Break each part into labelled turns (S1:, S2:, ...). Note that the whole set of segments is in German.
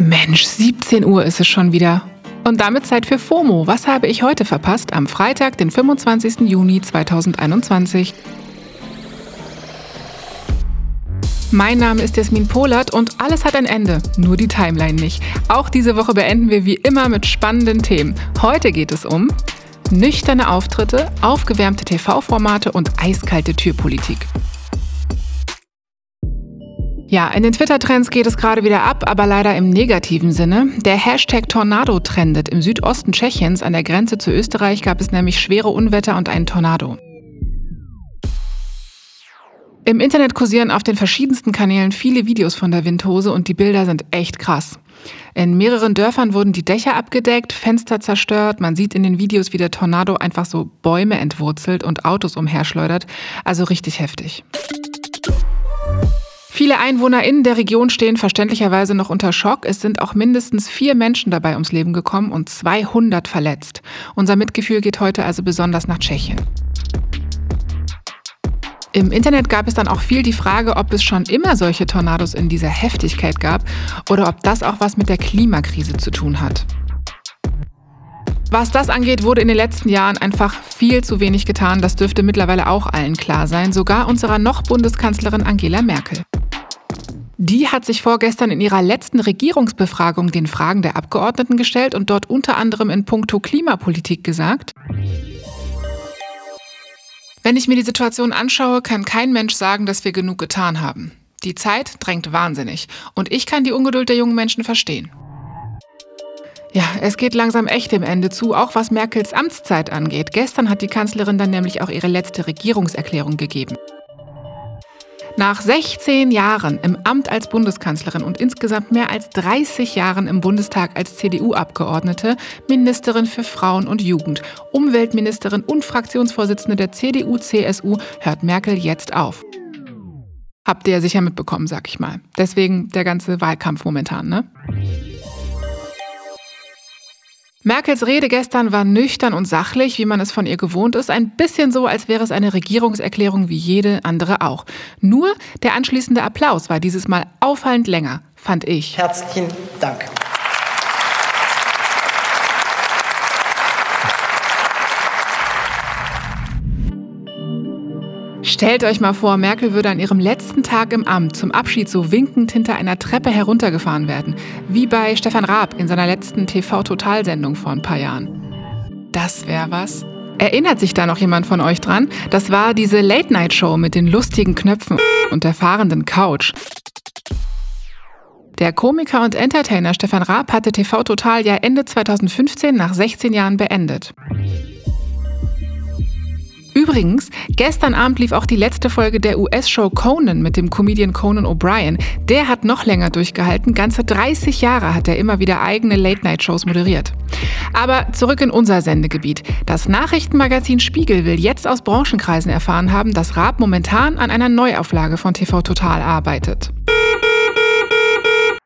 S1: Mensch, 17 Uhr ist es schon wieder. Und damit Zeit für FOMO. Was habe ich heute verpasst? Am Freitag, den 25. Juni 2021. Mein Name ist Jasmin Polat und alles hat ein Ende, nur die Timeline nicht. Auch diese Woche beenden wir wie immer mit spannenden Themen. Heute geht es um nüchterne Auftritte, aufgewärmte TV-Formate und eiskalte Türpolitik. Ja, in den Twitter-Trends geht es gerade wieder ab, aber leider im negativen Sinne. Der Hashtag Tornado trendet. Im Südosten Tschechiens an der Grenze zu Österreich gab es nämlich schwere Unwetter und einen Tornado. Im Internet kursieren auf den verschiedensten Kanälen viele Videos von der Windhose und die Bilder sind echt krass. In mehreren Dörfern wurden die Dächer abgedeckt, Fenster zerstört. Man sieht in den Videos, wie der Tornado einfach so Bäume entwurzelt und Autos umherschleudert. Also richtig heftig. Viele EinwohnerInnen der Region stehen verständlicherweise noch unter Schock. Es sind auch mindestens vier Menschen dabei ums Leben gekommen und 200 verletzt. Unser Mitgefühl geht heute also besonders nach Tschechien. Im Internet gab es dann auch viel die Frage, ob es schon immer solche Tornados in dieser Heftigkeit gab oder ob das auch was mit der Klimakrise zu tun hat. Was das angeht, wurde in den letzten Jahren einfach viel zu wenig getan. Das dürfte mittlerweile auch allen klar sein, sogar unserer noch Bundeskanzlerin Angela Merkel. Die hat sich vorgestern in ihrer letzten Regierungsbefragung den Fragen der Abgeordneten gestellt und dort unter anderem in puncto Klimapolitik gesagt, wenn ich mir die Situation anschaue, kann kein Mensch sagen, dass wir genug getan haben. Die Zeit drängt wahnsinnig und ich kann die Ungeduld der jungen Menschen verstehen. Ja, es geht langsam echt dem Ende zu, auch was Merkels Amtszeit angeht. Gestern hat die Kanzlerin dann nämlich auch ihre letzte Regierungserklärung gegeben. Nach 16 Jahren im Amt als Bundeskanzlerin und insgesamt mehr als 30 Jahren im Bundestag als CDU-Abgeordnete, Ministerin für Frauen und Jugend, Umweltministerin und Fraktionsvorsitzende der CDU-CSU hört Merkel jetzt auf. Habt ihr sicher mitbekommen, sag ich mal. Deswegen der ganze Wahlkampf momentan, ne? Merkels Rede gestern war nüchtern und sachlich, wie man es von ihr gewohnt ist, ein bisschen so, als wäre es eine Regierungserklärung wie jede andere auch. Nur der anschließende Applaus war dieses Mal auffallend länger, fand ich.
S2: Herzlichen Dank.
S1: Stellt euch mal vor, Merkel würde an ihrem letzten Tag im Amt zum Abschied so winkend hinter einer Treppe heruntergefahren werden, wie bei Stefan Raab in seiner letzten TV-Total-Sendung vor ein paar Jahren. Das wäre was. Erinnert sich da noch jemand von euch dran? Das war diese Late-Night-Show mit den lustigen Knöpfen und der fahrenden Couch. Der Komiker und Entertainer Stefan Raab hatte TV Total ja Ende 2015 nach 16 Jahren beendet. Übrigens, gestern Abend lief auch die letzte Folge der US-Show Conan mit dem Comedian Conan O'Brien. Der hat noch länger durchgehalten. Ganze 30 Jahre hat er immer wieder eigene Late-Night-Shows moderiert. Aber zurück in unser Sendegebiet. Das Nachrichtenmagazin Spiegel will jetzt aus Branchenkreisen erfahren haben, dass Raab momentan an einer Neuauflage von TV Total arbeitet.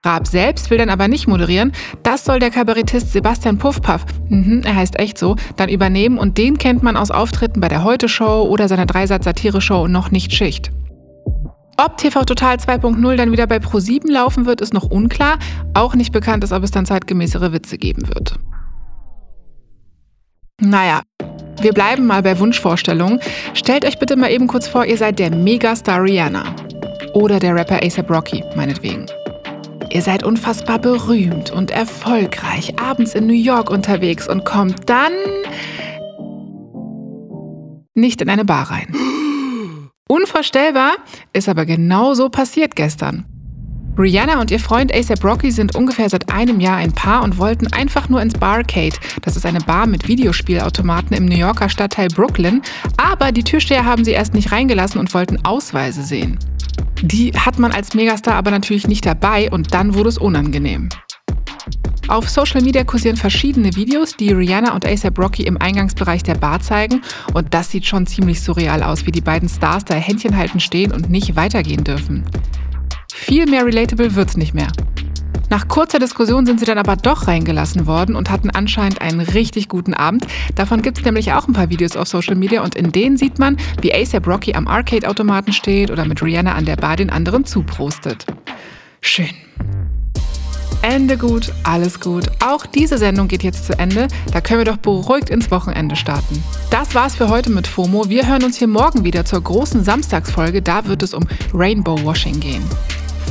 S1: Raab selbst will dann aber nicht moderieren. Das soll der Kabarettist Sebastian Puffpaff, mhm, er heißt echt so, dann übernehmen und den kennt man aus Auftritten bei der Heute-Show oder seiner Dreisatz-Satire-Show noch nicht Schicht. Ob TV Total 2.0 dann wieder bei Pro7 laufen wird, ist noch unklar. Auch nicht bekannt ist, ob es dann zeitgemäßere Witze geben wird. Naja, wir bleiben mal bei Wunschvorstellungen. Stellt euch bitte mal eben kurz vor, ihr seid der Megastar Rihanna. Oder der Rapper ASAP Rocky, meinetwegen. Ihr seid unfassbar berühmt und erfolgreich, abends in New York unterwegs und kommt dann nicht in eine Bar rein. Unvorstellbar, ist aber genau so passiert gestern. Rihanna und ihr Freund ASAP Rocky sind ungefähr seit einem Jahr ein Paar und wollten einfach nur ins Barcade. Das ist eine Bar mit Videospielautomaten im New Yorker Stadtteil Brooklyn. Aber die Türsteher haben sie erst nicht reingelassen und wollten Ausweise sehen. Die hat man als Megastar aber natürlich nicht dabei und dann wurde es unangenehm. Auf Social Media kursieren verschiedene Videos, die Rihanna und ASAP Rocky im Eingangsbereich der Bar zeigen. Und das sieht schon ziemlich surreal aus, wie die beiden Stars da Händchen halten stehen und nicht weitergehen dürfen. Viel mehr relatable wird's nicht mehr. Nach kurzer Diskussion sind sie dann aber doch reingelassen worden und hatten anscheinend einen richtig guten Abend. Davon gibt es nämlich auch ein paar Videos auf Social Media und in denen sieht man, wie ASAP Rocky am Arcade-Automaten steht oder mit Rihanna an der Bar den anderen zuprostet. Schön. Ende gut, alles gut. Auch diese Sendung geht jetzt zu Ende. Da können wir doch beruhigt ins Wochenende starten. Das war's für heute mit FOMO. Wir hören uns hier morgen wieder zur großen Samstagsfolge. Da wird es um Rainbow Washing gehen.